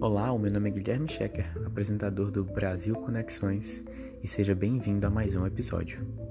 Olá, o meu nome é Guilherme Checker, apresentador do Brasil Conexões, e seja bem-vindo a mais um episódio.